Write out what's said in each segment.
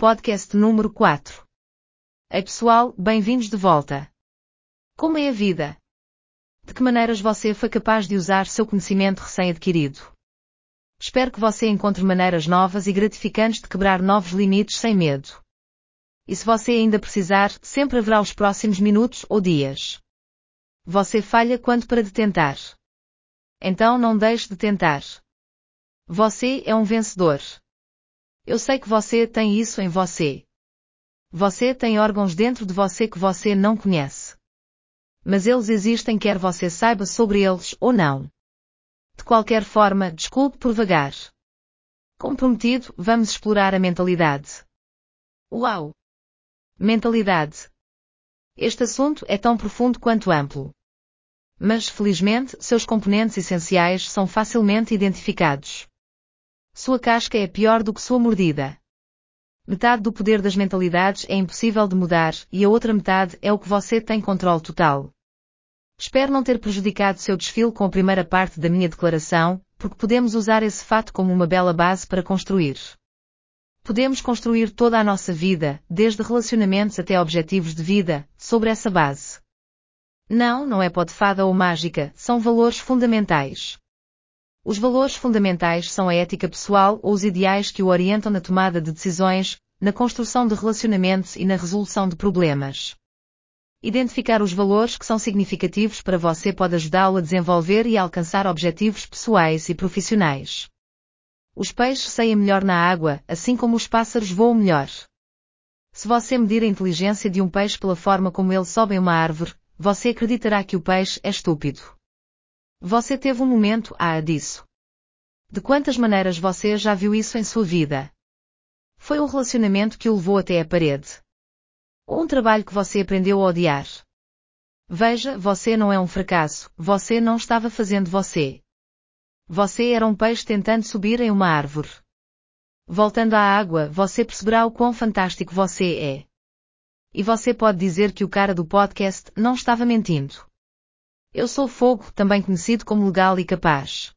podcast número 4. Ei pessoal, bem-vindos de volta. Como é a vida? De que maneiras você foi capaz de usar seu conhecimento recém-adquirido? Espero que você encontre maneiras novas e gratificantes de quebrar novos limites sem medo. E se você ainda precisar, sempre haverá os próximos minutos ou dias. Você falha quando para de tentar. Então não deixe de tentar. Você é um vencedor. Eu sei que você tem isso em você. Você tem órgãos dentro de você que você não conhece. Mas eles existem quer você saiba sobre eles ou não. De qualquer forma, desculpe por vagar. Comprometido, vamos explorar a mentalidade. Uau! Mentalidade. Este assunto é tão profundo quanto amplo. Mas, felizmente, seus componentes essenciais são facilmente identificados. Sua casca é pior do que sua mordida. Metade do poder das mentalidades é impossível de mudar e a outra metade é o que você tem controle total. Espero não ter prejudicado seu desfile com a primeira parte da minha declaração, porque podemos usar esse fato como uma bela base para construir. Podemos construir toda a nossa vida, desde relacionamentos até objetivos de vida, sobre essa base. Não, não é pode fada ou mágica, são valores fundamentais. Os valores fundamentais são a ética pessoal ou os ideais que o orientam na tomada de decisões, na construção de relacionamentos e na resolução de problemas. Identificar os valores que são significativos para você pode ajudá-lo a desenvolver e alcançar objetivos pessoais e profissionais. Os peixes saem melhor na água, assim como os pássaros voam melhor. Se você medir a inteligência de um peixe pela forma como ele sobe em uma árvore, você acreditará que o peixe é estúpido. Você teve um momento, ah, disso. De quantas maneiras você já viu isso em sua vida? Foi um relacionamento que o levou até a parede. Ou um trabalho que você aprendeu a odiar. Veja, você não é um fracasso, você não estava fazendo você. Você era um peixe tentando subir em uma árvore. Voltando à água, você perceberá o quão fantástico você é. E você pode dizer que o cara do podcast não estava mentindo. Eu sou fogo, também conhecido como legal e capaz.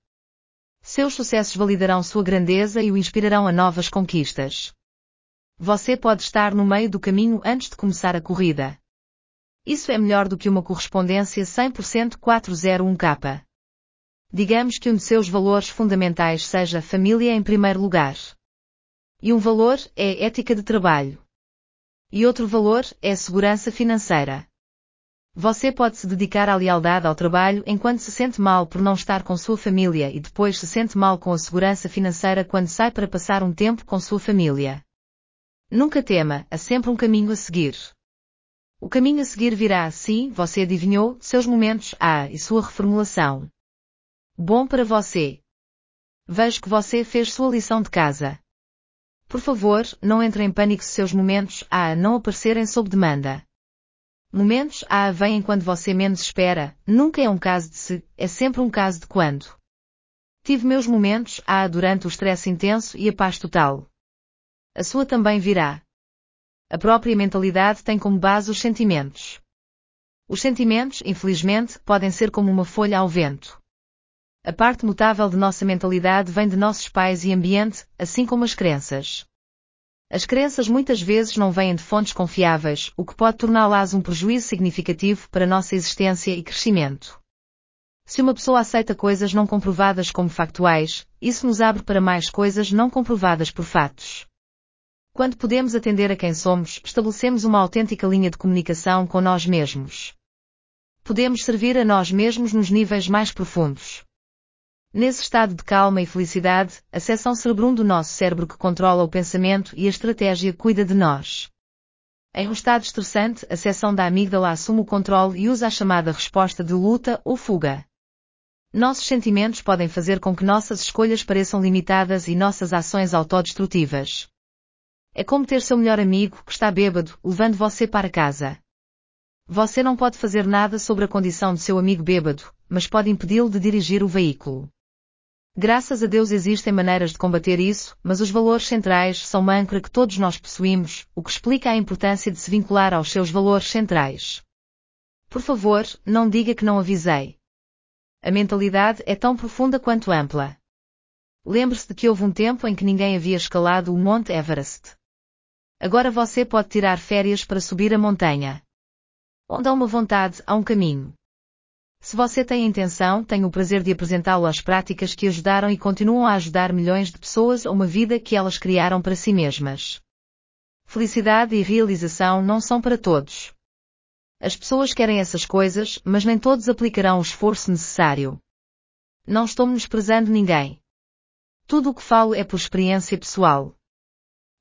Seus sucessos validarão sua grandeza e o inspirarão a novas conquistas. Você pode estar no meio do caminho antes de começar a corrida. Isso é melhor do que uma correspondência 100% 401k. Digamos que um de seus valores fundamentais seja família em primeiro lugar. E um valor é ética de trabalho. E outro valor é segurança financeira. Você pode se dedicar à lealdade ao trabalho enquanto se sente mal por não estar com sua família e depois se sente mal com a segurança financeira quando sai para passar um tempo com sua família. Nunca tema, há sempre um caminho a seguir. O caminho a seguir virá, sim, você adivinhou, seus momentos A e sua reformulação. Bom para você. Vejo que você fez sua lição de casa. Por favor, não entre em pânico se seus momentos A não aparecerem sob demanda. Momentos A vêm quando você menos espera, nunca é um caso de se, é sempre um caso de quando. Tive meus momentos A durante o estresse intenso e a paz total. A sua também virá. A própria mentalidade tem como base os sentimentos. Os sentimentos, infelizmente, podem ser como uma folha ao vento. A parte mutável de nossa mentalidade vem de nossos pais e ambiente, assim como as crenças. As crenças muitas vezes não vêm de fontes confiáveis, o que pode torná-las um prejuízo significativo para nossa existência e crescimento. Se uma pessoa aceita coisas não comprovadas como factuais, isso nos abre para mais coisas não comprovadas por fatos. Quando podemos atender a quem somos, estabelecemos uma autêntica linha de comunicação com nós mesmos. Podemos servir a nós mesmos nos níveis mais profundos. Nesse estado de calma e felicidade, a seção cerebrum do nosso cérebro que controla o pensamento e a estratégia cuida de nós. Em um estado estressante, a seção da amígdala assume o controle e usa a chamada resposta de luta ou fuga. Nossos sentimentos podem fazer com que nossas escolhas pareçam limitadas e nossas ações autodestrutivas. É como ter seu melhor amigo que está bêbado, levando você para casa. Você não pode fazer nada sobre a condição de seu amigo bêbado, mas pode impedi-lo de dirigir o veículo. Graças a Deus existem maneiras de combater isso, mas os valores centrais são uma âncora que todos nós possuímos, o que explica a importância de se vincular aos seus valores centrais. Por favor, não diga que não avisei. A mentalidade é tão profunda quanto ampla. Lembre-se de que houve um tempo em que ninguém havia escalado o Monte Everest. Agora você pode tirar férias para subir a montanha. Onde há uma vontade, há um caminho. Se você tem intenção, tenho o prazer de apresentá-lo às práticas que ajudaram e continuam a ajudar milhões de pessoas a uma vida que elas criaram para si mesmas. Felicidade e realização não são para todos. As pessoas querem essas coisas, mas nem todos aplicarão o esforço necessário. Não estou menosprezando ninguém. Tudo o que falo é por experiência pessoal.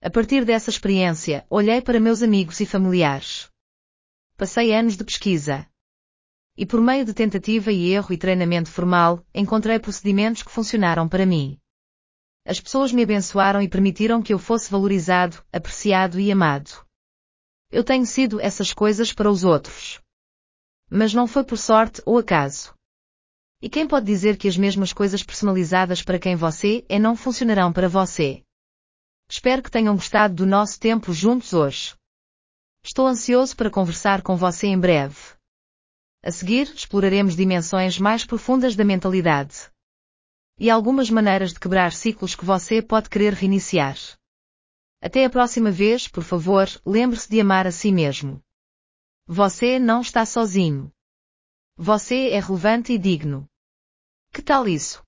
A partir dessa experiência, olhei para meus amigos e familiares. Passei anos de pesquisa. E por meio de tentativa e erro e treinamento formal, encontrei procedimentos que funcionaram para mim. As pessoas me abençoaram e permitiram que eu fosse valorizado, apreciado e amado. Eu tenho sido essas coisas para os outros. Mas não foi por sorte ou acaso. E quem pode dizer que as mesmas coisas personalizadas para quem você é não funcionarão para você? Espero que tenham gostado do nosso tempo juntos hoje. Estou ansioso para conversar com você em breve. A seguir, exploraremos dimensões mais profundas da mentalidade. E algumas maneiras de quebrar ciclos que você pode querer reiniciar. Até a próxima vez, por favor, lembre-se de amar a si mesmo. Você não está sozinho. Você é relevante e digno. Que tal isso?